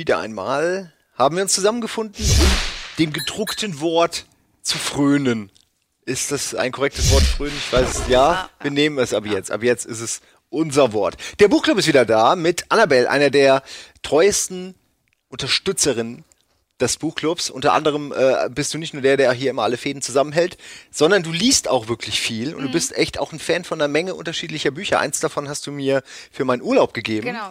wieder einmal haben wir uns zusammengefunden, um dem gedruckten Wort zu frönen. Ist das ein korrektes Wort, frönen? Ich weiß es. Ja, wir nehmen es ab jetzt. Ab jetzt ist es unser Wort. Der Buchclub ist wieder da mit Annabelle, einer der treuesten Unterstützerinnen des Buchclubs. Unter anderem äh, bist du nicht nur der, der hier immer alle Fäden zusammenhält, sondern du liest auch wirklich viel und du bist echt auch ein Fan von einer Menge unterschiedlicher Bücher. Eins davon hast du mir für meinen Urlaub gegeben. Genau.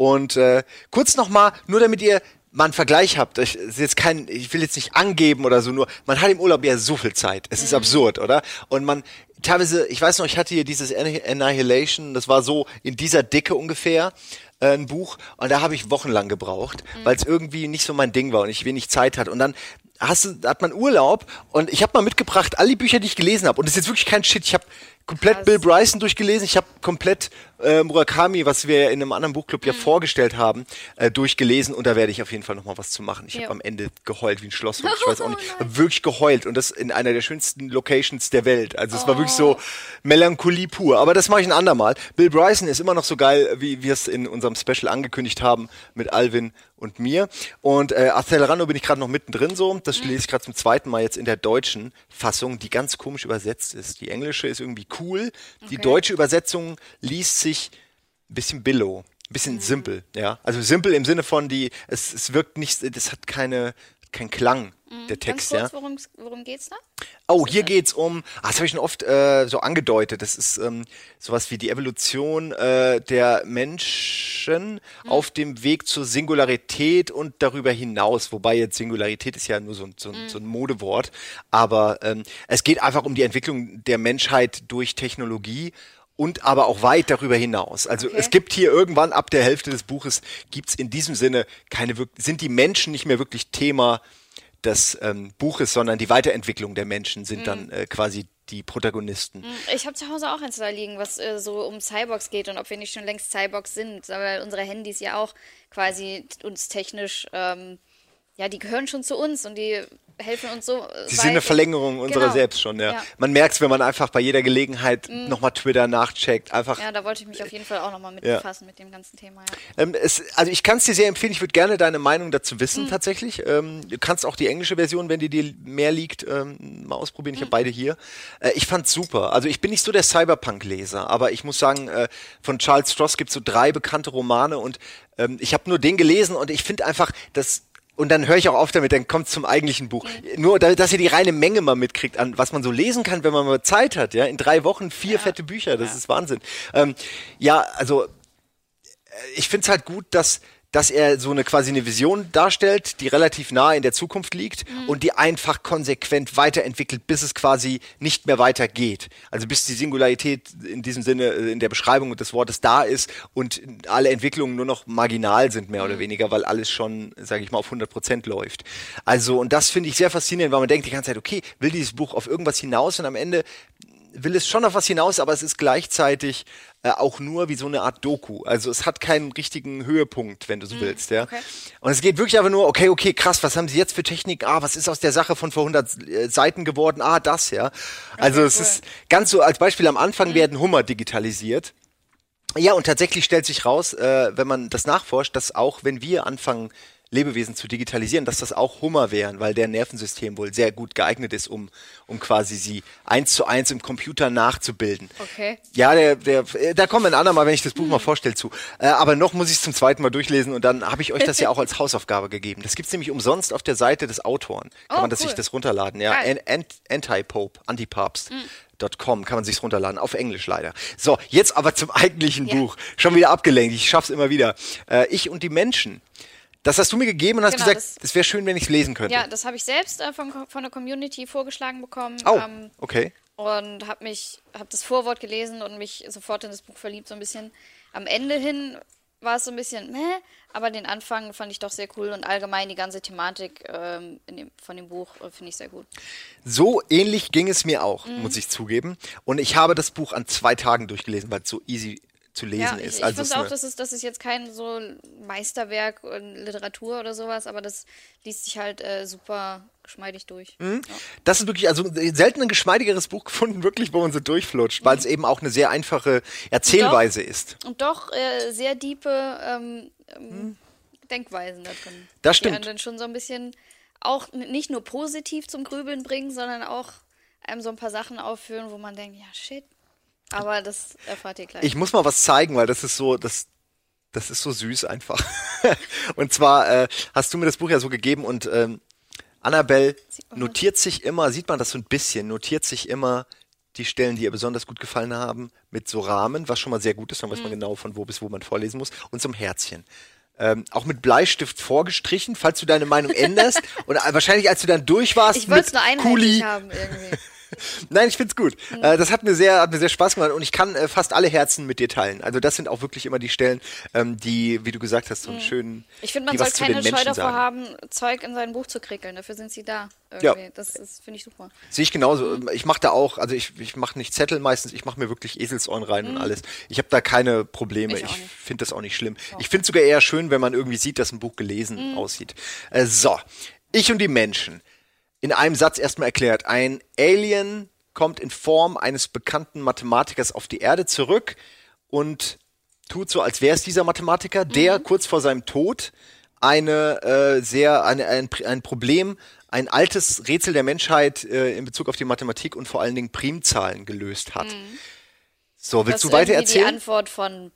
Und äh, kurz nochmal, nur damit ihr mal einen Vergleich habt, ich, ist jetzt kein, ich will jetzt nicht angeben oder so, nur man hat im Urlaub ja so viel Zeit. Es ist absurd, oder? Und man teilweise, ich weiß noch, ich hatte hier dieses Anni- Annihilation, das war so in dieser Dicke ungefähr äh, ein Buch und da habe ich wochenlang gebraucht, weil es irgendwie nicht so mein Ding war und ich wenig Zeit hatte. Und dann hast du, hat man Urlaub und ich habe mal mitgebracht alle Bücher, die ich gelesen habe. Und das ist jetzt wirklich kein Shit. Ich habe komplett Krass. Bill Bryson durchgelesen. Ich habe komplett äh, Murakami, was wir in einem anderen Buchclub ja vorgestellt haben, äh, durchgelesen. Und da werde ich auf jeden Fall noch mal was zu machen. Ich habe am Ende geheult wie ein Schloss. Ich weiß auch nicht, wirklich geheult und das in einer der schönsten Locations der Welt. Also es war wirklich so Melancholie pur. Aber das mache ich ein andermal. Bill Bryson ist immer noch so geil, wie wir es in unserem Special angekündigt haben mit Alvin und mir. Und äh, Acelerando bin ich gerade noch mittendrin so. Das lese ich gerade zum zweiten Mal jetzt in der deutschen Fassung, die ganz komisch übersetzt ist. Die englische ist irgendwie cool. Die Okay. deutsche Übersetzung liest sich ein bisschen billow, ein bisschen Mhm. simpel, ja. Also simpel im Sinne von die, es, es wirkt nicht, das hat keine, kein Klang, der Text, Mhm. Ganz ja. kurz, worum, worum geht's da? Oh, hier geht's um, ah, das habe ich schon oft äh, so angedeutet, das ist ähm, sowas wie die Evolution äh, der Menschen auf dem Weg zur Singularität und darüber hinaus, wobei jetzt Singularität ist ja nur so ein, so ein, so ein Modewort, aber ähm, es geht einfach um die Entwicklung der Menschheit durch Technologie und aber auch weit darüber hinaus. Also Okay. es gibt hier irgendwann ab der Hälfte des Buches gibt's in diesem Sinne keine sind die Menschen nicht mehr wirklich Thema des ähm, Buches, sondern die Weiterentwicklung der Menschen sind dann äh, quasi die Protagonisten. Ich habe zu Hause auch eins da liegen, was äh, so um Cyborgs geht und ob wir nicht schon längst Cyborgs sind, weil unsere Handys ja auch quasi uns technisch, ähm, ja, die gehören schon zu uns und die helfen uns so. äh, Sie sind eine. Verlängerung unserer Genau. selbst schon, ja. Ja. Man merkt's, wenn man einfach bei jeder Gelegenheit nochmal Twitter nachcheckt. Einfach Ja, da wollte ich mich auf jeden Fall auch nochmal mit Ja. befassen mit dem ganzen Thema. Ja. Ähm, es, also ich kann es dir sehr empfehlen. Ich würde gerne deine Meinung dazu Mhm. wissen tatsächlich. Ähm, du kannst auch die englische Version, wenn die dir mehr liegt, ähm, mal ausprobieren. Mhm. Ich habe beide hier. Äh, ich fand's super. Also ich bin nicht so der Cyberpunk-Leser, aber ich muss sagen, äh, von Charles Stross gibt's so drei bekannte Romane und ähm, ich habe nur den gelesen und ich finde einfach, dass und dann höre ich auch auf damit, dann kommt zum eigentlichen Buch. Nur, da- dass ihr die reine Menge mal mitkriegt, an was man so lesen kann, wenn man mal Zeit hat, ja. In drei Wochen vier fette Bücher, das ist Wahnsinn. Ähm, ja, also ich finde es halt gut, dass, dass er so eine quasi eine Vision darstellt, die relativ nah in der Zukunft liegt und die einfach konsequent weiterentwickelt, bis es quasi nicht mehr weitergeht. Also bis die Singularität in diesem Sinne äh, in der Beschreibung des Wortes da ist und alle Entwicklungen nur noch marginal sind, mehr oder weniger, weil alles schon, sage ich mal, auf 100 Prozent läuft. Also, und das finde ich sehr faszinierend, weil man denkt die ganze Zeit, okay, will dieses Buch auf irgendwas hinaus und am Ende will es schon auf was hinaus, aber es ist gleichzeitig äh, auch nur wie so eine Art Doku. Also es hat keinen richtigen Höhepunkt, wenn du so willst, ja. okay. Und es geht wirklich einfach nur, okay, okay, krass, was haben sie jetzt für Technik? Ah, was ist aus der Sache von vor 100 äh, Seiten geworden? Ah, das, ja. Also es cool. ist ganz so, als Beispiel am Anfang werden Hummer digitalisiert. Ja, und tatsächlich stellt sich raus, äh, wenn man das nachforscht, dass auch wenn wir anfangen, Lebewesen zu digitalisieren, dass das auch Hummer wären, weil deren Nervensystem wohl sehr gut geeignet ist, um, um quasi sie eins zu eins im Computer nachzubilden. Okay. Ja, der, der, äh, da kommen wir ein andermal, wenn ich das Buch mal vorstelle, zu. Äh, aber noch muss ich es zum zweiten Mal durchlesen und dann habe ich euch das ja auch als Hausaufgabe gegeben. Das gibt's nämlich umsonst auf der Seite des Autoren. Kann Oh, man das cool. sich das runterladen, ja. An- Anti-Pope, Antipapst. .com kann man sich's runterladen, auf Englisch leider. So, jetzt aber zum eigentlichen Ja. Buch. Schon wieder abgelenkt, ich schaff's immer wieder. Äh, ich und die Menschen. Das hast du mir gegeben und hast Genau, gesagt, das- es wäre schön, wenn ich's lesen könnte. Ja, das habe ich selbst äh, von, von der Community vorgeschlagen bekommen. oh, Ähm, okay. und habe mich, habe das Vorwort gelesen und mich sofort in das Buch verliebt, so ein bisschen. Am Ende hin war es so ein bisschen, meh, aber den Anfang fand ich doch sehr cool und allgemein die ganze Thematik ähm, dem, von dem Buch äh, finde ich sehr gut. So ähnlich ging es mir auch, Mhm. muss ich zugeben. Und ich habe das Buch an zwei Tagen durchgelesen, weil es so easy zu lesen Ja, ist. ich, ich also es finde auch, eine- das ist, das ist jetzt kein so Meisterwerk in Literatur oder sowas, aber das liest sich halt äh, super geschmeidig durch. Mhm. Ja. Das ist wirklich, also selten ein geschmeidigeres Buch gefunden, wirklich, wo man so durchflutscht, weil es eben auch eine sehr einfache Erzählweise ist. Und doch äh, sehr diepe ähm, ähm, Denkweisen da drin. Das Die stimmt. einen dann schon so ein bisschen auch nicht nur positiv zum Grübeln bringen, sondern auch einem so ein paar Sachen aufführen, wo man denkt, ja, shit. Aber das erfahrt ihr gleich. Ich muss mal was zeigen, weil das ist so, das, das ist so süß einfach. und zwar äh, hast du mir das Buch ja so gegeben und ähm, Annabelle man notiert sich immer, sieht man das so ein bisschen, notiert sich immer die Stellen, die ihr besonders gut gefallen haben, mit so Rahmen, was schon mal sehr gut ist, dann weiß Mhm. man genau, von wo bis wo man vorlesen muss, und so einem Herzchen. Ähm, auch mit Bleistift vorgestrichen, falls du deine Meinung änderst. Und äh, wahrscheinlich, als du dann durch warst, ich mit nur Kuli, haben irgendwie. Nein, ich find's gut. Äh, das hat mir sehr, hat mir sehr Spaß gemacht und ich kann äh, fast alle Herzen mit dir teilen. Also das sind auch wirklich immer die Stellen, ähm, die, wie du gesagt hast, so einen schönen. Mhm. Ich finde, man soll keine Scheu davor sagen. haben, Zeug in sein Buch zu krickeln. Dafür sind sie da. Ja. Irgendwie. Das ist, finde ich super. Sehe ich genauso. Ich mache da auch, also ich, ich mache nicht Zettel meistens, ich mache mir wirklich Eselsohren rein und alles. Ich habe da keine Probleme. Mhm. Ich Ich, finde das auch nicht schlimm. Ich finde sogar eher schön, wenn man irgendwie sieht, dass ein Buch gelesen Mhm. aussieht. Äh, so, ich und die Menschen. In einem Satz erstmal erklärt. Ein Alien kommt in Form eines bekannten Mathematikers auf die Erde zurück und tut so, als wäre es dieser Mathematiker, der Mhm. kurz vor seinem Tod eine äh, sehr eine, ein, ein Problem, ein altes Rätsel der Menschheit äh, in Bezug auf die Mathematik und vor allen Dingen Primzahlen gelöst hat. So, willst Mhm. Das du weiter irgendwie Die erzählen? Antwort von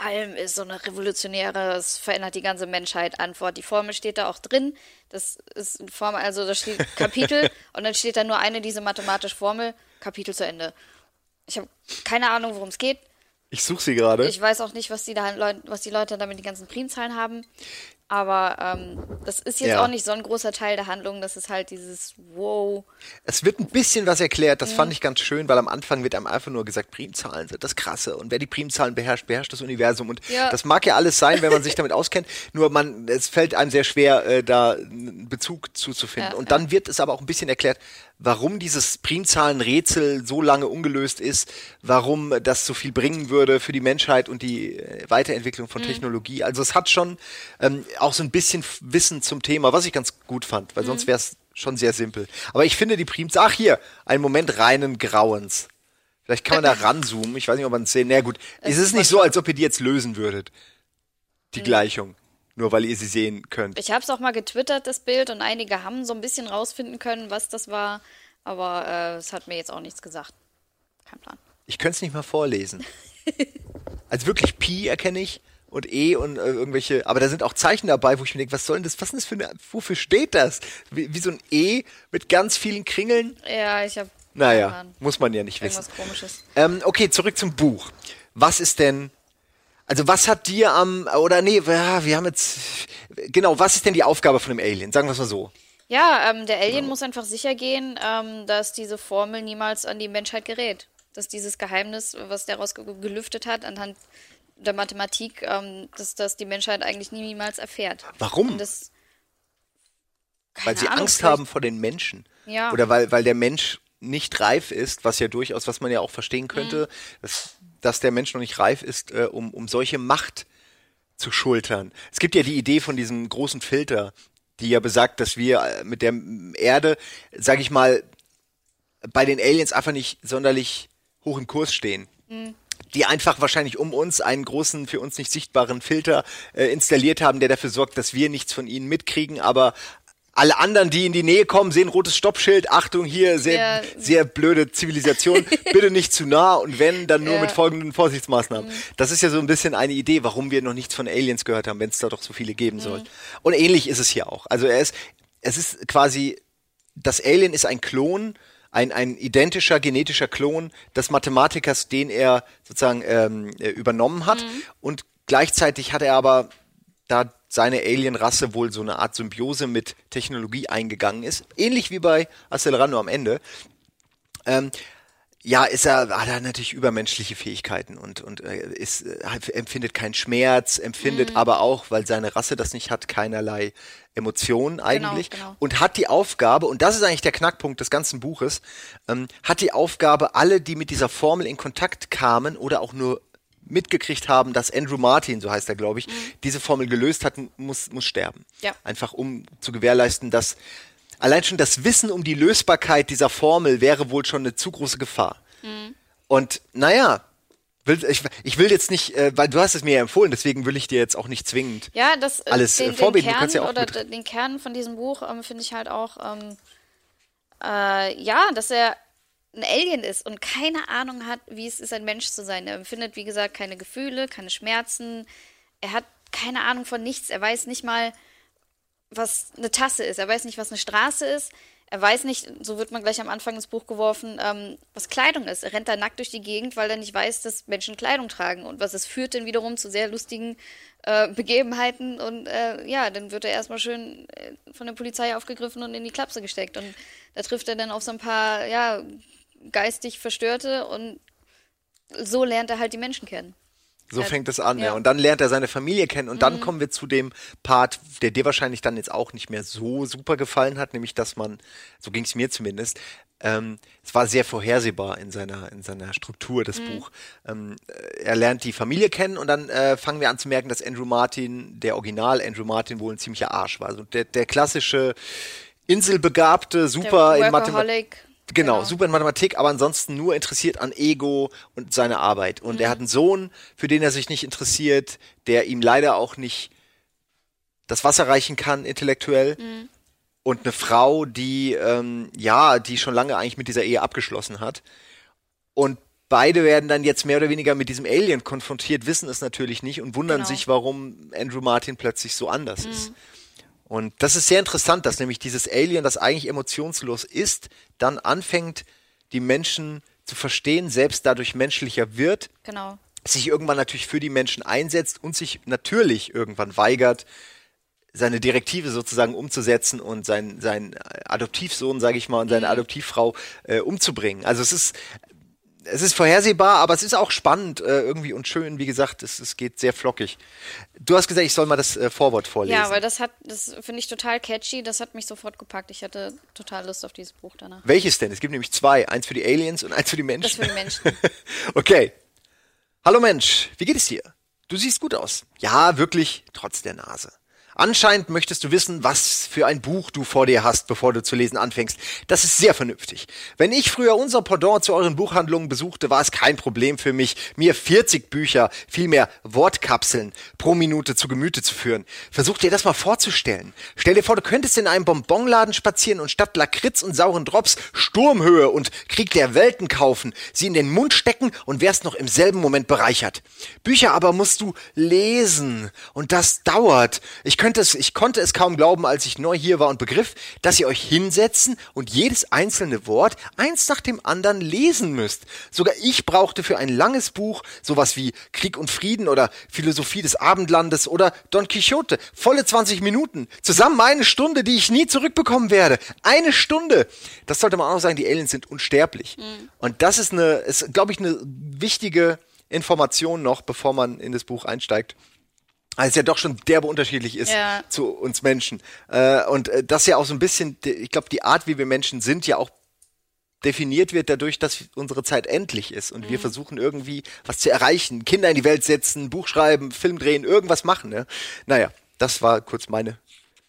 allem ist so eine revolutionäre, es verändert die ganze Menschheit Antwort. Die Formel steht da auch drin. Das ist eine Formel, also da steht Kapitel und dann steht da nur eine diese mathematische Formel, Kapitel zu Ende. Ich habe keine Ahnung, worum es geht. Ich suche sie gerade. Ich weiß auch nicht, was die, da, was die Leute damit die ganzen Primzahlen haben. Aber ähm, das ist jetzt Ja. auch nicht so ein großer Teil der Handlung. Das ist halt dieses Wow. Es wird ein bisschen was erklärt, das Mhm. fand ich ganz schön, weil am Anfang wird einem einfach nur gesagt, Primzahlen sind das Krasse und wer die Primzahlen beherrscht, beherrscht das Universum und Ja. das mag ja alles sein, wenn man sich damit auskennt, nur man, es fällt einem sehr schwer, äh, da einen Bezug zuzufinden. Ja, und dann wird es aber auch ein bisschen erklärt, warum dieses Primzahlenrätsel so lange ungelöst ist, warum das so viel bringen würde für die Menschheit und die äh, Weiterentwicklung Mhm. von Technologie. Also es hat schon ähm, auch so ein bisschen Wissen zum Thema, was ich ganz gut fand, weil Mhm. sonst wäre es schon sehr simpel. Aber ich finde die Primzahlen, ach hier, ein Moment reinen Grauens. Vielleicht kann man da ranzoomen. Ich weiß nicht, ob man es sehen. Na gut, es ist nicht so, als ob ihr die jetzt lösen würdet. Die Gleichung. Nur weil ihr sie sehen könnt. Ich habe es auch mal getwittert, das Bild, und einige haben so ein bisschen rausfinden können, was das war. Aber äh, es hat mir jetzt auch nichts gesagt. Kein Plan. Ich könnte es nicht mal vorlesen. Also wirklich Pi erkenne ich und E und äh, irgendwelche, aber da sind auch Zeichen dabei, wo ich mir denke, was soll denn das, was ist das für eine, wofür steht das? Wie, wie so ein E mit ganz vielen Kringeln? Ja, ich habe. Naja, muss man ja nicht wissen. Irgendwas komisches. Ähm, okay, zurück zum Buch. Was ist denn, also was hat dir am, oder nee, ja, wir haben jetzt, genau, was ist denn die Aufgabe von dem Alien? Sagen wir es mal so. Ja, ähm, der Genau. Alien muss einfach sicher gehen, ähm, dass diese Formel niemals an die Menschheit gerät. Dass dieses Geheimnis, was der raus gelüftet hat, anhand der Mathematik, ähm, dass das die Menschheit eigentlich niemals erfährt. Warum? Das, Weil sie Ahnung, Angst vielleicht- haben vor den Menschen. Ja. Oder weil, weil der Mensch nicht reif ist, was ja durchaus, was man ja auch verstehen könnte, Mhm. dass, dass der Mensch noch nicht reif ist, äh, um, um solche Macht zu schultern. Es gibt ja die Idee von diesem großen Filter, die ja besagt, dass wir äh, mit der Erde, sag ich mal, bei den Aliens einfach nicht sonderlich hoch im Kurs stehen. Die einfach wahrscheinlich um uns einen großen, für uns nicht sichtbaren Filter äh, installiert haben, der dafür sorgt, dass wir nichts von ihnen mitkriegen, aber alle anderen, die in die Nähe kommen, sehen rotes Stoppschild. Achtung, hier sehr, Ja. sehr blöde Zivilisation. Bitte nicht zu nah und wenn, dann nur Ja. mit folgenden Vorsichtsmaßnahmen. Das ist ja so ein bisschen eine Idee, warum wir noch nichts von Aliens gehört haben, wenn es da doch so viele geben soll. Und ähnlich ist es hier auch. Also er ist, es ist quasi, das Alien ist ein Klon, ein, ein identischer genetischer Klon des Mathematikers, den er sozusagen ähm, äh, übernommen hat. Und gleichzeitig hat er aber, da seine Alien-Rasse wohl so eine Art Symbiose mit Technologie eingegangen ist, ähnlich wie bei Accelerando am Ende, ähm, ja, ist er, hat er natürlich übermenschliche Fähigkeiten und, und äh, ist, äh, empfindet keinen Schmerz, empfindet aber auch, weil seine Rasse das nicht hat, keinerlei Emotionen eigentlich. genau. Und hat die Aufgabe, und das ist eigentlich der Knackpunkt des ganzen Buches, ähm, hat die Aufgabe, alle, die mit dieser Formel in Kontakt kamen oder auch nur mitgekriegt haben, dass Andrew Martin, so heißt er, glaube ich, diese Formel gelöst hat, muss, muss sterben. Ja. Einfach um zu gewährleisten, dass allein schon das Wissen um die Lösbarkeit dieser Formel wäre wohl schon eine zu große Gefahr. Und naja, Will, ich, ich will jetzt nicht, äh, weil du hast es mir ja empfohlen, deswegen will ich dir jetzt auch nicht zwingend Ja, das äh, alles den, äh, vorbeten. Den du kannst ja Kern auch oder den Kern von diesem Buch ähm, finde ich halt auch, ähm, äh, ja, dass er ein Alien ist und keine Ahnung hat, wie es ist, ein Mensch zu sein. Er empfindet, wie gesagt, keine Gefühle, keine Schmerzen. Er hat keine Ahnung von nichts. Er weiß nicht mal, was eine Tasse ist. Er weiß nicht, was eine Straße ist. Er weiß nicht, so wird man gleich am Anfang ins Buch geworfen, ähm, was Kleidung ist. Er rennt da nackt durch die Gegend, weil er nicht weiß, dass Menschen Kleidung tragen. Und was es führt dann wiederum zu sehr lustigen äh, Begebenheiten. Und äh, ja, dann wird er erstmal schön äh, von der Polizei aufgegriffen und in die Klapse gesteckt. Und da trifft er dann auf so ein paar, ja, geistig Verstörte und so lernt er halt die Menschen kennen. So fängt es an. Ja. ja. Mhm. Und dann lernt er seine Familie kennen. Und dann kommen wir zu dem Part, der dir wahrscheinlich dann jetzt auch nicht mehr so super gefallen hat, nämlich dass man, so ging es mir zumindest, ähm, es war sehr vorhersehbar in seiner, in seiner Struktur, Mhm. das Buch. Ähm, äh, er lernt die Familie kennen und dann äh, fangen wir an zu merken, dass Andrew Martin, der Original Andrew Martin, wohl ein ziemlicher Arsch war. Also der, der klassische Inselbegabte, super Der in Mathematik. Genau, Genau. super in Mathematik, aber ansonsten nur interessiert an Ego und seine Arbeit. Und er Mhm. hat einen Sohn, für den er sich nicht interessiert, der ihm leider auch nicht das Wasser reichen kann, intellektuell. Mhm. Und eine Frau, die, ähm, ja, die schon lange eigentlich mit dieser Ehe abgeschlossen hat. Und beide werden dann jetzt mehr oder weniger mit diesem Alien konfrontiert, wissen es natürlich nicht und wundern Genau. sich, warum Andrew Martin plötzlich so anders ist. Und das ist sehr interessant, dass nämlich dieses Alien, das eigentlich emotionslos ist, dann anfängt, die Menschen zu verstehen, selbst dadurch menschlicher wird, Genau. sich irgendwann natürlich für die Menschen einsetzt und sich natürlich irgendwann weigert, seine Direktive sozusagen umzusetzen und sein, sein Adoptivsohn, sage ich mal, und seine Adoptivfrau äh, umzubringen. Also es ist es ist vorhersehbar, aber es ist auch spannend äh, irgendwie und schön. Wie gesagt, es, es geht sehr flockig. Du hast gesagt, ich soll mal das äh, Vorwort vorlesen. Ja, weil das hat, das finde ich total catchy, das hat mich sofort gepackt. Ich hatte total Lust auf dieses Buch danach. Welches denn? Es gibt nämlich zwei. Eins für die Aliens und eins für die Menschen. Das für die Menschen. okay. Hallo Mensch, wie geht es dir? Du siehst gut aus. Ja, wirklich, trotz der Nase. Anscheinend möchtest du wissen, was für ein Buch du vor dir hast, bevor du zu lesen anfängst. Das ist sehr vernünftig. Wenn ich früher unser Pendant zu euren Buchhandlungen besuchte, war es kein Problem für mich, mir 40 Bücher, vielmehr Wortkapseln pro Minute zu Gemüte zu führen. Versuch dir das mal vorzustellen. Stell dir vor, du könntest in einem Bonbonladen spazieren und statt Lakritz und sauren Drops Sturmhöhe und Krieg der Welten kaufen, sie in den Mund stecken und wärst noch im selben Moment bereichert. Bücher aber musst du lesen und das dauert. Ich könnte es, ich konnte es kaum glauben, als ich neu hier war und begriff, dass ihr euch hinsetzen und jedes einzelne Wort eins nach dem anderen lesen müsst. Sogar ich brauchte für ein langes Buch sowas wie Krieg und Frieden oder Philosophie des Abendlandes oder Don Quixote volle 20 Minuten. Zusammen eine Stunde, die ich nie zurückbekommen werde. Eine Stunde. Das sollte man auch sagen, die Aliens sind unsterblich. Und das ist eine, ist, glaube ich, eine wichtige Information noch, bevor man in das Buch einsteigt. Weil es ja doch schon derbe unterschiedlich ist Ja. zu uns Menschen. Äh, und äh, das ja auch so ein bisschen, ich glaube, die Art, wie wir Menschen sind, ja auch definiert wird dadurch, dass unsere Zeit endlich ist und wir versuchen irgendwie was zu erreichen. Kinder in die Welt setzen, Buch schreiben, Film drehen, irgendwas machen. Ne? Naja, das war kurz meine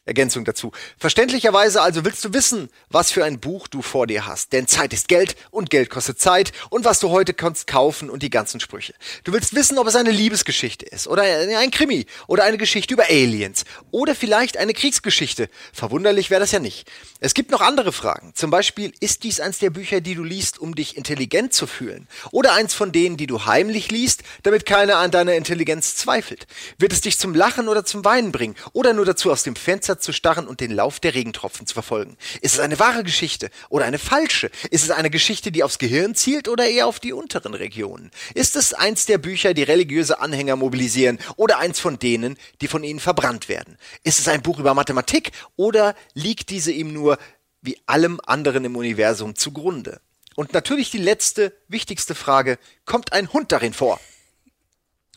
Ergänzung dazu. Verständlicherweise also willst du wissen, was für ein Buch du vor dir hast. Denn Zeit ist Geld und Geld kostet Zeit und was du heute kannst kaufen und die ganzen Sprüche. Du willst wissen, ob es eine Liebesgeschichte ist oder ein Krimi oder eine Geschichte über Aliens oder vielleicht eine Kriegsgeschichte. Verwunderlich wäre das ja nicht. Es gibt noch andere Fragen. Zum Beispiel, ist dies eins der Bücher, die du liest, um dich intelligent zu fühlen? Oder eins von denen, die du heimlich liest, damit keiner an deiner Intelligenz zweifelt? Wird es dich zum Lachen oder zum Weinen bringen? Oder nur dazu, aus dem Fenster zu starren und den Lauf der Regentropfen zu verfolgen? Ist es eine wahre Geschichte oder eine falsche? Ist es eine Geschichte, die aufs Gehirn zielt oder eher auf die unteren Regionen? Ist es eins der Bücher, die religiöse Anhänger mobilisieren oder eins von denen, die von ihnen verbrannt werden? Ist es ein Buch über Mathematik oder liegt diese ihm nur wie allem anderen im Universum zugrunde? Und natürlich die letzte, wichtigste Frage, kommt ein Hund darin vor?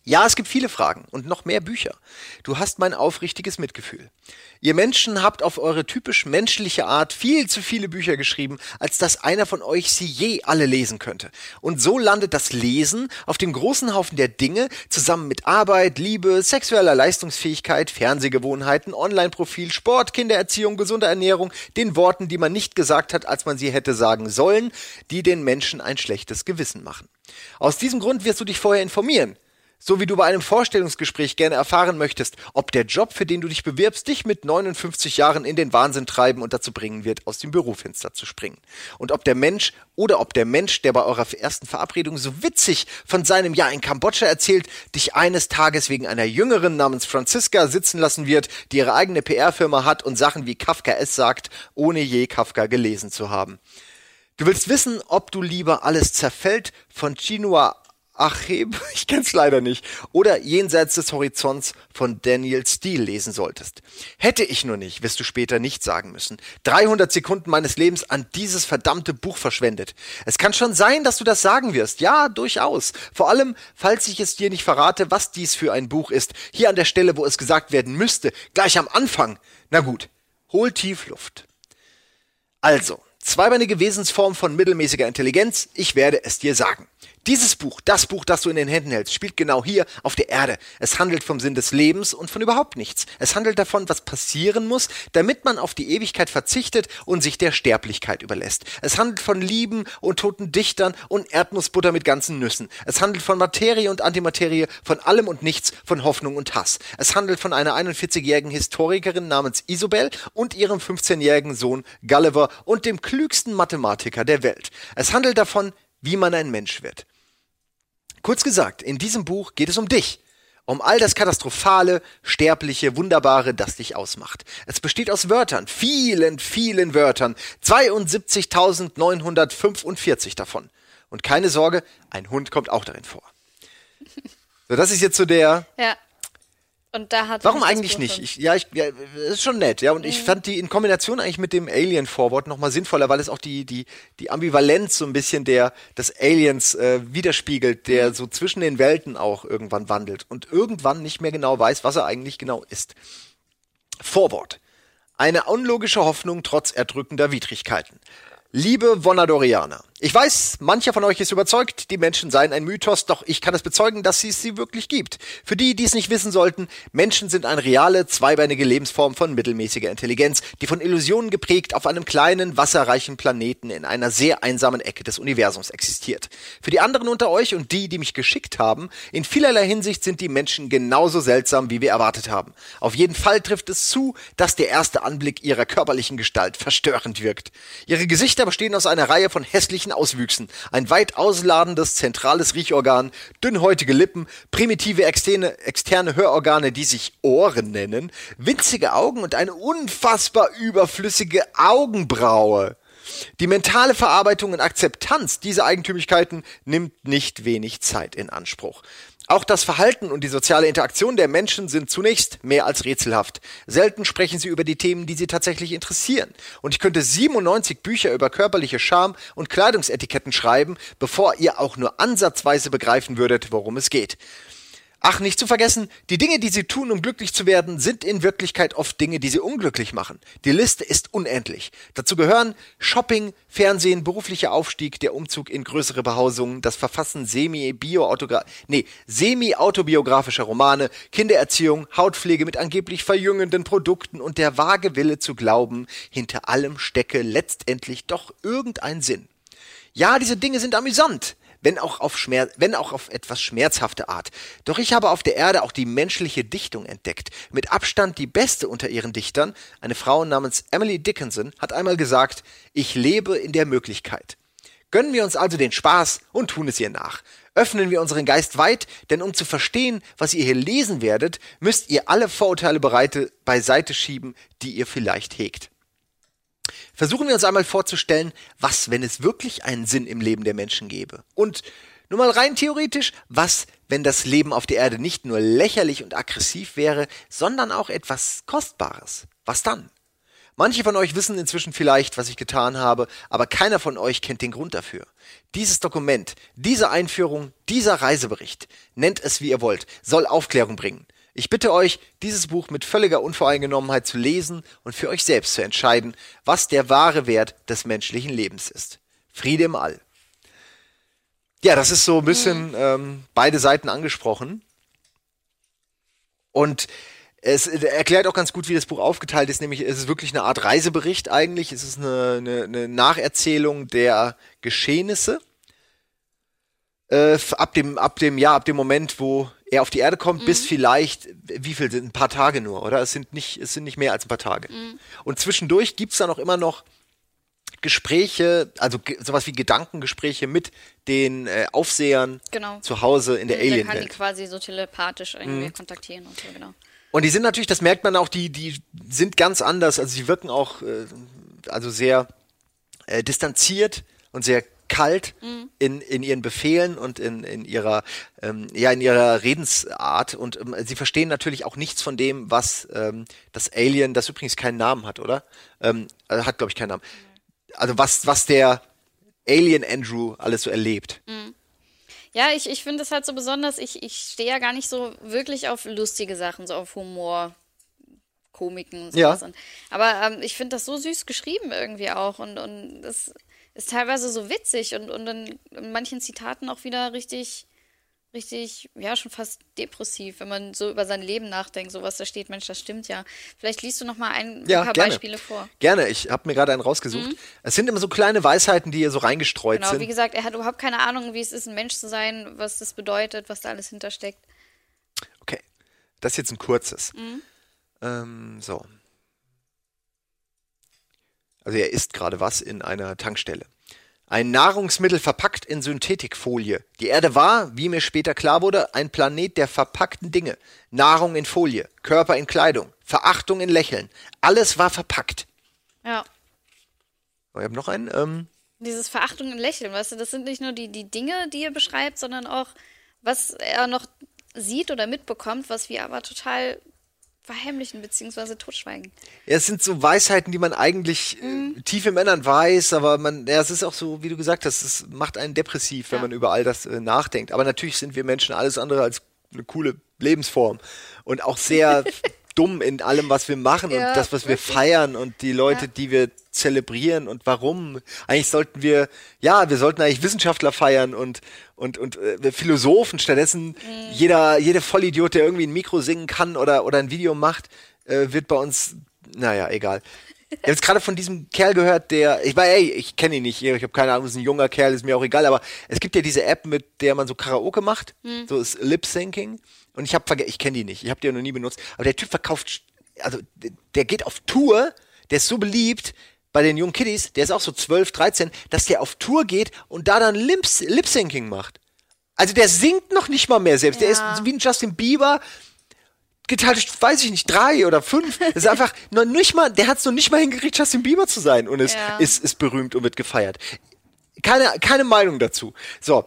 Ja, es gibt viele Fragen und noch mehr Bücher. Du hast mein aufrichtiges Mitgefühl. Ihr Menschen habt auf eure typisch menschliche Art viel zu viele Bücher geschrieben, als dass einer von euch sie je alle lesen könnte. Und so landet das Lesen auf dem großen Haufen der Dinge zusammen mit Arbeit, Liebe, sexueller Leistungsfähigkeit, Fernsehgewohnheiten, Online-Profil, Sport, Kindererziehung, gesunder Ernährung, den Worten, die man nicht gesagt hat, als man sie hätte sagen sollen, die den Menschen ein schlechtes Gewissen machen. Aus diesem Grund wirst du dich vorher informieren so wie du bei einem Vorstellungsgespräch gerne erfahren möchtest, ob der Job, für den du dich bewirbst, dich mit 59 Jahren in den Wahnsinn treiben und dazu bringen wird, aus dem Bürofenster zu springen. Und ob der Mensch oder ob der Mensch, der bei eurer ersten Verabredung so witzig von seinem Jahr in Kambodscha erzählt, dich eines Tages wegen einer Jüngeren namens Franziska sitzen lassen wird, die ihre eigene PR-Firma hat und Sachen wie Kafka es sagt, ohne je Kafka gelesen zu haben. Du willst wissen, ob du lieber alles zerfällt von Chinua Acheb, ich kenn's leider nicht, oder Jenseits des Horizonts von Daniel Steele lesen solltest. Hätte ich nur nicht, wirst du später nicht sagen müssen, 300 Sekunden meines Lebens an dieses verdammte Buch verschwendet. Es kann schon sein, dass du das sagen wirst. Ja, durchaus. Vor allem, falls ich es dir nicht verrate, was dies für ein Buch ist. Hier an der Stelle, wo es gesagt werden müsste. Gleich am Anfang. Na gut. Hol tief Luft. Also, zweibeinige Wesensform von mittelmäßiger Intelligenz. Ich werde es dir sagen. Dieses Buch, das Buch, das du in den Händen hältst, spielt genau hier auf der Erde. Es handelt vom Sinn des Lebens und von überhaupt nichts. Es handelt davon, was passieren muss, damit man auf die Ewigkeit verzichtet und sich der Sterblichkeit überlässt. Es handelt von Lieben und toten Dichtern und Erdnussbutter mit ganzen Nüssen. Es handelt von Materie und Antimaterie, von allem und nichts, von Hoffnung und Hass. Es handelt von einer 41-jährigen Historikerin namens Isobel und ihrem 15-jährigen Sohn Gulliver und dem klügsten Mathematiker der Welt. Es handelt davon, wie man ein Mensch wird. Kurz gesagt, in diesem Buch geht es um dich. Um all das Katastrophale, Sterbliche, Wunderbare, das dich ausmacht. Es besteht aus Wörtern, vielen, vielen Wörtern. 72.945 davon. Und keine Sorge, ein Hund kommt auch darin vor. So, das ist jetzt so der, Ja. Und da hat Warum eigentlich nicht? Ich, ja, ich, ja, das ist schon nett, ja. Und ich fand die in Kombination eigentlich mit dem Alien-Vorwort nochmal sinnvoller, weil es auch die, die, die Ambivalenz so ein bisschen der, des Aliens äh, widerspiegelt, der so zwischen den Welten auch irgendwann wandelt und irgendwann nicht mehr genau weiß, was er eigentlich genau ist. Vorwort. Eine unlogische Hoffnung trotz erdrückender Widrigkeiten. Liebe Vonadorianer, ich weiß, mancher von euch ist überzeugt, die Menschen seien ein Mythos, doch ich kann es bezeugen, dass es sie wirklich gibt. Für die, die es nicht wissen sollten, Menschen sind eine reale, zweibeinige Lebensform von mittelmäßiger Intelligenz, die von Illusionen geprägt auf einem kleinen, wasserreichen Planeten in einer sehr einsamen Ecke des Universums existiert. Für die anderen unter euch und die, die mich geschickt haben, in vielerlei Hinsicht sind die Menschen genauso seltsam, wie wir erwartet haben. Auf jeden Fall trifft es zu, dass der erste Anblick ihrer körperlichen Gestalt verstörend wirkt. Ihre Gesichter bestehen aus einer Reihe von hässlichen Auswüchsen, ein weit ausladendes zentrales Riechorgan, dünnhäutige Lippen, primitive externe, externe Hörorgane, die sich Ohren nennen, winzige Augen und eine unfassbar überflüssige Augenbraue. Die mentale Verarbeitung und Akzeptanz dieser Eigentümlichkeiten nimmt nicht wenig Zeit in Anspruch. Auch das Verhalten und die soziale Interaktion der Menschen sind zunächst mehr als rätselhaft. Selten sprechen sie über die Themen, die sie tatsächlich interessieren. Und ich könnte 97 Bücher über körperliche Scham und Kleidungsetiketten schreiben, bevor ihr auch nur ansatzweise begreifen würdet, worum es geht. Ach, nicht zu vergessen, die Dinge, die sie tun, um glücklich zu werden, sind in Wirklichkeit oft Dinge, die sie unglücklich machen. Die Liste ist unendlich. Dazu gehören Shopping, Fernsehen, beruflicher Aufstieg, der Umzug in größere Behausungen, das Verfassen semi-bio-autogra nee, semi-autobiografischer Romane, Kindererziehung, Hautpflege mit angeblich verjüngenden Produkten und der vage Wille zu glauben, hinter allem stecke letztendlich doch irgendein Sinn. Ja, diese Dinge sind amüsant, wenn auch auf Schmerz, wenn auch auf etwas schmerzhafte Art. Doch ich habe auf der Erde auch die menschliche Dichtung entdeckt. Mit Abstand die beste unter ihren Dichtern, eine Frau namens Emily Dickinson, hat einmal gesagt, ich lebe in der Möglichkeit. Gönnen wir uns also den Spaß und tun es ihr nach. Öffnen wir unseren Geist weit, denn um zu verstehen, was ihr hier lesen werdet, müsst ihr alle Vorurteile bereite, beiseite schieben, die ihr vielleicht hegt. Versuchen wir uns einmal vorzustellen, was, wenn es wirklich einen Sinn im Leben der Menschen gäbe. Und nur mal rein theoretisch, was, wenn das Leben auf der Erde nicht nur lächerlich und aggressiv wäre, sondern auch etwas Kostbares. Was dann? Manche von euch wissen inzwischen vielleicht, was ich getan habe, aber keiner von euch kennt den Grund dafür. Dieses Dokument, diese Einführung, dieser Reisebericht, nennt es wie ihr wollt, soll Aufklärung bringen. Ich bitte euch, dieses Buch mit völliger Unvoreingenommenheit zu lesen und für euch selbst zu entscheiden, was der wahre Wert des menschlichen Lebens ist. Friede im All. Ja, das ist so ein bisschen ähm, beide Seiten angesprochen. Und es erklärt auch ganz gut, wie das Buch aufgeteilt ist, nämlich es ist wirklich eine Art Reisebericht eigentlich. Es ist eine, eine, eine Nacherzählung der Geschehnisse. Äh, ab dem, ab dem, ja, ab dem Moment, wo er auf die Erde kommt, mhm. bis vielleicht, wie viel sind, ein paar Tage nur, oder? Es sind nicht, es sind nicht mehr als ein paar Tage. Mhm. Und zwischendurch gibt's dann auch immer noch Gespräche, also sowas wie Gedankengespräche mit den äh, Aufsehern genau. zu Hause in der Alien-Welt. kann die quasi so telepathisch irgendwie mhm. kontaktieren und so, genau. Und die sind natürlich, das merkt man auch, die, die sind ganz anders, also sie wirken auch, äh, also sehr äh, distanziert und sehr kalt mhm. in, in ihren Befehlen und in, in ihrer ähm, ja in ihrer Redensart und ähm, sie verstehen natürlich auch nichts von dem, was ähm, das Alien, das übrigens keinen Namen hat, oder? Ähm, äh, hat glaube ich keinen Namen. Also was was der Alien Andrew alles so erlebt. Mhm. Ja, ich, ich finde es halt so besonders. Ich, ich stehe ja gar nicht so wirklich auf lustige Sachen, so auf Humor, Komiken und sowas. Ja. Aber ähm, ich finde das so süß geschrieben irgendwie auch und, und das ist teilweise so witzig und, und dann in manchen Zitaten auch wieder richtig, richtig, ja, schon fast depressiv, wenn man so über sein Leben nachdenkt, so was da steht, Mensch, das stimmt ja. Vielleicht liest du noch mal ein, ja, paar gerne. Beispiele vor. Gerne, ich habe mir gerade einen rausgesucht. Mhm. Es sind immer so kleine Weisheiten, die hier so reingestreut genau, sind. Genau, wie gesagt, er hat überhaupt keine Ahnung, wie es ist, ein Mensch zu sein, was das bedeutet, was da alles hintersteckt. Okay, das ist jetzt ein kurzes. Mhm. Ähm, so. Also er isst gerade was in einer Tankstelle. Ein Nahrungsmittel verpackt in Synthetikfolie. Die Erde war, wie mir später klar wurde, ein Planet der verpackten Dinge. Nahrung in Folie, Körper in Kleidung, Verachtung in Lächeln. Alles war verpackt. Ja. Oh, ich habe noch einen. Ähm Dieses Verachtung in Lächeln, weißt du, das sind nicht nur die, die Dinge, die er beschreibt, sondern auch, was er noch sieht oder mitbekommt, was wir aber total verheimlichen bzw. totschweigen. Ja, es sind so Weisheiten, die man eigentlich äh, mhm. äh, tief im Innern weiß, aber man, ja, es ist auch so, wie du gesagt hast, es macht einen depressiv, wenn ja. man über all das äh, nachdenkt. Aber natürlich sind wir Menschen alles andere als eine coole Lebensform und auch sehr dumm in allem, was wir machen ja, und das, was wirklich. wir feiern und die Leute, ja. die wir zelebrieren und warum. Eigentlich sollten wir, ja, wir sollten eigentlich Wissenschaftler feiern und, und, und äh, Philosophen. Stattdessen mhm. jeder, jeder Vollidiot, der irgendwie ein Mikro singen kann oder, oder ein Video macht, äh, wird bei uns, naja, egal. Ich habe jetzt gerade von diesem Kerl gehört, der, ich war, ey, ich kenne ihn nicht, ich habe keine Ahnung, ist ein junger Kerl, ist mir auch egal, aber es gibt ja diese App, mit der man so Karaoke macht, mhm. so ist Lip Syncing. Und ich habe vergessen, ich kenne die nicht, ich habe die ja noch nie benutzt, aber der Typ verkauft, also der geht auf Tour, der ist so beliebt bei den jungen Kiddies, der ist auch so 12, 13, dass der auf Tour geht und da dann Lip-Syncing macht. Also der singt noch nicht mal mehr selbst. Ja. Der ist wie ein Justin Bieber, geteilt durch, weiß ich nicht, drei oder fünf. Das ist einfach noch nicht mal, der hat es noch nicht mal hingekriegt, Justin Bieber zu sein und ist, ja. ist, ist berühmt und wird gefeiert. Keine, keine Meinung dazu. So.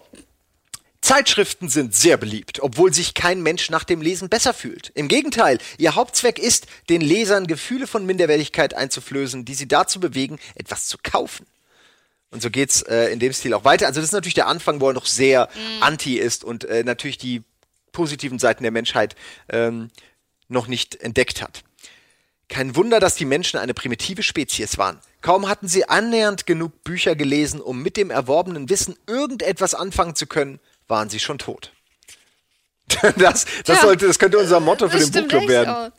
Zeitschriften sind sehr beliebt, obwohl sich kein Mensch nach dem Lesen besser fühlt. Im Gegenteil, ihr Hauptzweck ist, den Lesern Gefühle von Minderwertigkeit einzuflößen, die sie dazu bewegen, etwas zu kaufen. Und so geht's äh, in dem Stil auch weiter. Also das ist natürlich der Anfang, wo er noch sehr mm. anti ist und äh, natürlich die positiven Seiten der Menschheit ähm, noch nicht entdeckt hat. Kein Wunder, dass die Menschen eine primitive Spezies waren. Kaum hatten sie annähernd genug Bücher gelesen, um mit dem erworbenen Wissen irgendetwas anfangen zu können, waren sie schon tot. das, das, ja, sollte, das könnte unser Motto für den Buchclub werden. Auch.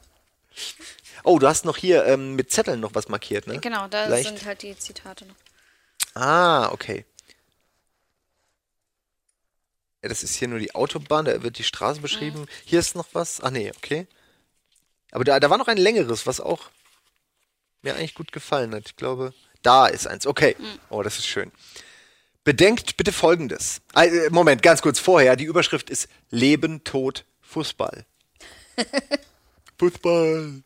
Oh, du hast noch hier ähm, mit Zetteln noch was markiert, ne? Genau, da Vielleicht. sind halt die Zitate noch. Ah, okay. Ja, das ist hier nur die Autobahn, da wird die Straße beschrieben. Mhm. Hier ist noch was. Ah, nee, okay. Aber da, da war noch ein längeres, was auch mir eigentlich gut gefallen hat. Ich glaube, da ist eins. Okay. Mhm. Oh, das ist schön. Bedenkt bitte Folgendes. Äh, Moment, ganz kurz vorher. Die Überschrift ist Leben, Tod, Fußball. Fußball.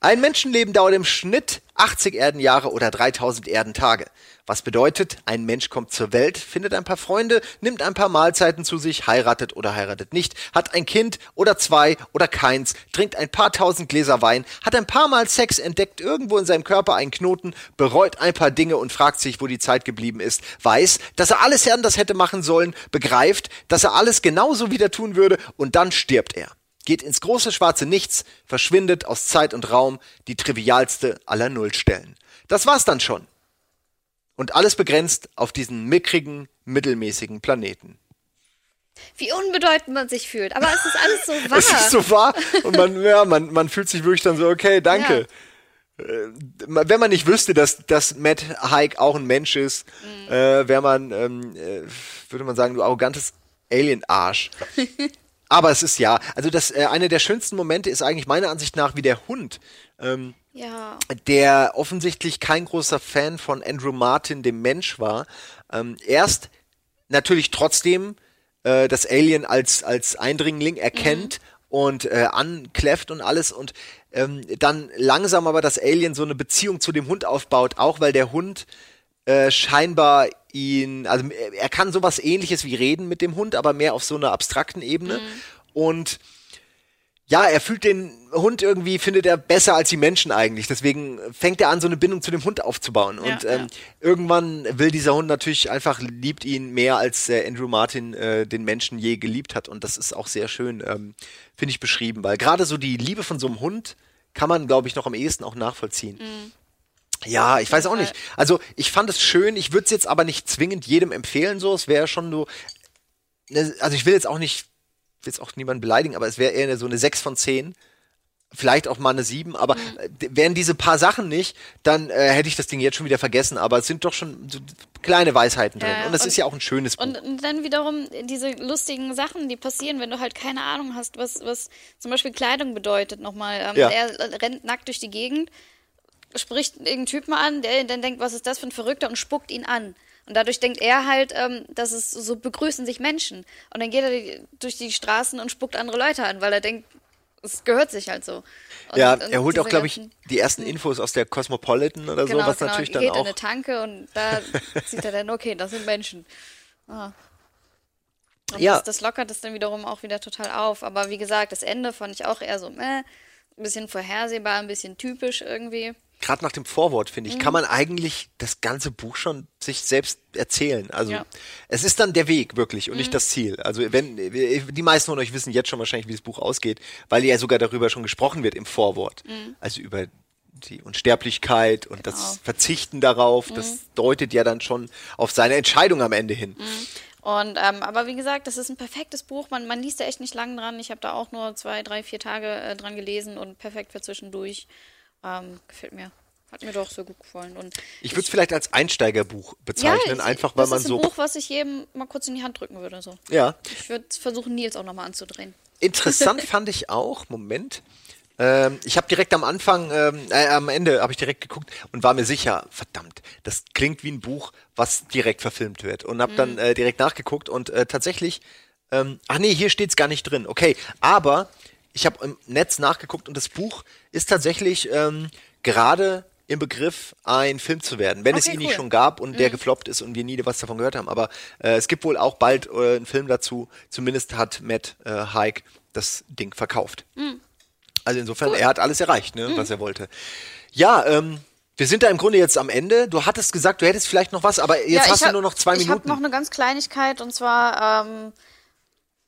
Ein Menschenleben dauert im Schnitt 80 Erdenjahre oder 3000 Erdentage. Was bedeutet, ein Mensch kommt zur Welt, findet ein paar Freunde, nimmt ein paar Mahlzeiten zu sich, heiratet oder heiratet nicht, hat ein Kind oder zwei oder keins, trinkt ein paar tausend Gläser Wein, hat ein paar Mal Sex, entdeckt irgendwo in seinem Körper einen Knoten, bereut ein paar Dinge und fragt sich, wo die Zeit geblieben ist, weiß, dass er alles anders hätte machen sollen, begreift, dass er alles genauso wieder tun würde und dann stirbt er geht ins große schwarze Nichts, verschwindet aus Zeit und Raum, die trivialste aller Nullstellen. Das war's dann schon. Und alles begrenzt auf diesen mickrigen, mittelmäßigen Planeten. Wie unbedeutend man sich fühlt. Aber es ist alles so wahr. es ist so wahr. Und man, ja, man, man fühlt sich wirklich dann so, okay, danke. Ja. Äh, wenn man nicht wüsste, dass, dass Matt Hike auch ein Mensch ist, mhm. äh, wäre man, ähm, äh, würde man sagen, du arrogantes Alien-Arsch. Aber es ist ja, also das äh, eine der schönsten Momente ist eigentlich meiner Ansicht nach, wie der Hund, ähm, ja. der offensichtlich kein großer Fan von Andrew Martin, dem Mensch war, ähm, erst natürlich trotzdem äh, das Alien als als Eindringling erkennt mhm. und äh, ankläfft und alles und ähm, dann langsam aber das Alien so eine Beziehung zu dem Hund aufbaut, auch weil der Hund äh, scheinbar ihn, also er kann sowas ähnliches wie reden mit dem Hund, aber mehr auf so einer abstrakten Ebene. Mhm. Und ja, er fühlt den Hund irgendwie, findet er besser als die Menschen eigentlich. Deswegen fängt er an, so eine Bindung zu dem Hund aufzubauen. Ja, und ähm, ja. irgendwann will dieser Hund natürlich einfach, liebt ihn mehr als äh, Andrew Martin äh, den Menschen je geliebt hat. Und das ist auch sehr schön, ähm, finde ich, beschrieben. Weil gerade so die Liebe von so einem Hund kann man, glaube ich, noch am ehesten auch nachvollziehen. Mhm. Ja, ich weiß auch nicht. Also ich fand es schön, ich würde es jetzt aber nicht zwingend jedem empfehlen, so. Es wäre schon so. Ne, also ich will jetzt auch nicht, will jetzt auch niemanden beleidigen, aber es wäre eher so eine 6 von 10. Vielleicht auch mal eine 7, aber mhm. wären diese paar Sachen nicht, dann äh, hätte ich das Ding jetzt schon wieder vergessen. Aber es sind doch schon so kleine Weisheiten drin. Ja, und es ist ja auch ein schönes Buch. Und, und dann wiederum diese lustigen Sachen, die passieren, wenn du halt keine Ahnung hast, was, was zum Beispiel Kleidung bedeutet nochmal. Ähm, ja. Er rennt nackt durch die Gegend spricht irgendeinen Typen an, der dann denkt, was ist das für ein Verrückter und spuckt ihn an. Und dadurch denkt er halt, ähm, dass es so begrüßen sich Menschen. Und dann geht er durch die Straßen und spuckt andere Leute an, weil er denkt, es gehört sich halt so. Und, ja, er holt auch, glaube ich, die ersten Infos aus der Cosmopolitan oder genau, so, was genau, natürlich dann geht auch. in eine Tanke und da sieht er dann, okay, das sind Menschen. Ah. Und ja. das, das lockert es dann wiederum auch wieder total auf. Aber wie gesagt, das Ende fand ich auch eher so, meh, ein bisschen vorhersehbar, ein bisschen typisch irgendwie gerade nach dem Vorwort, finde ich, mhm. kann man eigentlich das ganze Buch schon sich selbst erzählen. Also ja. es ist dann der Weg wirklich und mhm. nicht das Ziel. Also wenn die meisten von euch wissen jetzt schon wahrscheinlich, wie das Buch ausgeht, weil ja sogar darüber schon gesprochen wird im Vorwort. Mhm. Also über die Unsterblichkeit und genau. das Verzichten darauf, das mhm. deutet ja dann schon auf seine Entscheidung am Ende hin. Mhm. Und ähm, aber wie gesagt, das ist ein perfektes Buch. Man, man liest da echt nicht lang dran. Ich habe da auch nur zwei, drei, vier Tage äh, dran gelesen und perfekt für zwischendurch. Ähm, gefällt mir. Hat mir doch so gut gefallen. Und ich würde es vielleicht als Einsteigerbuch bezeichnen, ja, ich, einfach weil man so. Das ist ein Buch, was ich jedem mal kurz in die Hand drücken würde. So. Ja. Ich würde versuchen, Nils auch nochmal anzudrehen. Interessant fand ich auch, Moment. Ähm, ich habe direkt am Anfang, ähm, äh, am Ende habe ich direkt geguckt und war mir sicher, verdammt, das klingt wie ein Buch, was direkt verfilmt wird. Und habe mhm. dann äh, direkt nachgeguckt und äh, tatsächlich, ähm, ach nee, hier steht's gar nicht drin. Okay, aber ich habe im Netz nachgeguckt und das Buch ist tatsächlich ähm, gerade im Begriff, ein Film zu werden, wenn okay, es ihn cool. nicht schon gab und mhm. der gefloppt ist und wir nie was davon gehört haben. Aber äh, es gibt wohl auch bald äh, einen Film dazu. Zumindest hat Matt äh, Hike das Ding verkauft. Mhm. Also insofern, cool. er hat alles erreicht, ne, mhm. was er wollte. Ja, ähm, wir sind da im Grunde jetzt am Ende. Du hattest gesagt, du hättest vielleicht noch was, aber jetzt ja, hast hab, du nur noch zwei ich Minuten. Ich habe noch eine ganz Kleinigkeit und zwar ähm,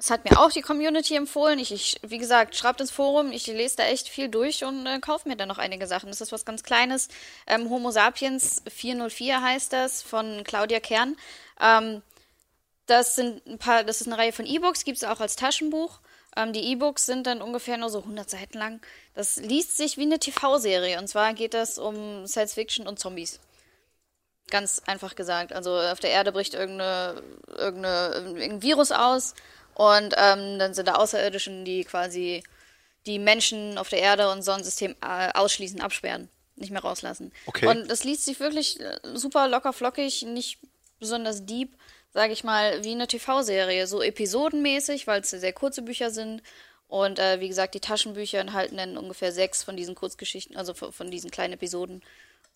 es hat mir auch die Community empfohlen. Ich, ich wie gesagt, schreibt ins Forum. Ich lese da echt viel durch und äh, kaufe mir dann noch einige Sachen. Das ist was ganz Kleines. Ähm, Homo Sapiens 404 heißt das von Claudia Kern. Ähm, das sind ein paar, das ist eine Reihe von E-Books, gibt es auch als Taschenbuch. Ähm, die E-Books sind dann ungefähr nur so 100 Seiten lang. Das liest sich wie eine TV-Serie. Und zwar geht das um Science Fiction und Zombies. Ganz einfach gesagt. Also auf der Erde bricht irgendeine, irgendeine, irgendein Virus aus und ähm, dann sind da Außerirdischen, die quasi die Menschen auf der Erde und Sonnensystem äh, ausschließen, absperren, nicht mehr rauslassen. Okay. Und das liest sich wirklich äh, super locker flockig, nicht besonders deep, sage ich mal, wie eine TV-Serie. So episodenmäßig, weil es sehr kurze Bücher sind. Und äh, wie gesagt, die Taschenbücher enthalten dann ungefähr sechs von diesen Kurzgeschichten, also von, diesen kleinen Episoden.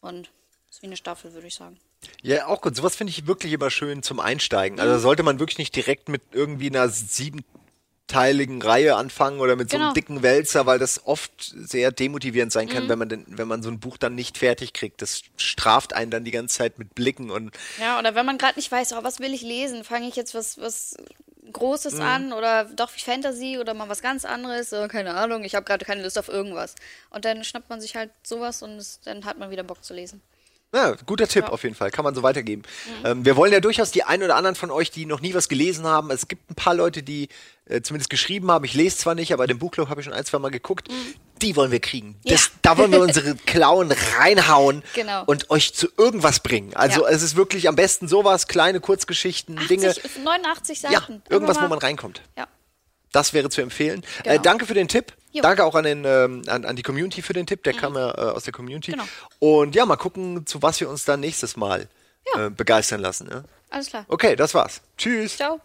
Und ist wie eine Staffel, würde ich sagen. Ja, auch gut. Sowas finde ich wirklich immer schön zum Einsteigen. Also sollte man wirklich nicht direkt mit irgendwie einer siebenteiligen Reihe anfangen oder mit so Genau. einem dicken Wälzer, weil das oft sehr demotivierend sein kann, wenn man denn, wenn man so ein Buch dann nicht fertig kriegt. Das straft einen dann die ganze Zeit mit Blicken und Ja, oder wenn man gerade nicht weiß, oh, was will ich lesen? Fange ich jetzt was, was Großes an oder doch Fantasy oder mal was ganz anderes? Oder keine Ahnung, ich habe gerade keine Lust auf irgendwas. Und dann schnappt man sich halt sowas und es, dann hat man wieder Bock zu lesen. Ja, guter Tipp Ja. auf jeden Fall. Kann man so weitergeben. Ähm, wir wollen ja durchaus die ein oder anderen von euch, die noch nie was gelesen haben. Es gibt ein paar Leute, die äh, zumindest geschrieben haben. Ich lese zwar nicht, aber den Buchclub habe ich schon ein, zwei Mal geguckt. Die wollen wir kriegen. Das, Ja. Da wollen wir unsere Klauen reinhauen Genau. und euch zu irgendwas bringen. Also Ja. es ist wirklich am besten sowas, kleine Kurzgeschichten, Dinge. 80, 89 Ja, Seiten. irgendwas, Einfach wo man reinkommt. Ja. Das wäre zu empfehlen. Äh, Genau. danke für den Tipp. Jo. Danke auch an, den, ähm, an, an die Community für den Tipp. Der kam ja äh, aus der Community. Genau. Und ja, mal gucken, zu was wir uns dann nächstes Mal Ja. äh, begeistern lassen. Ja? Alles klar. Okay, das war's. Tschüss. Ciao.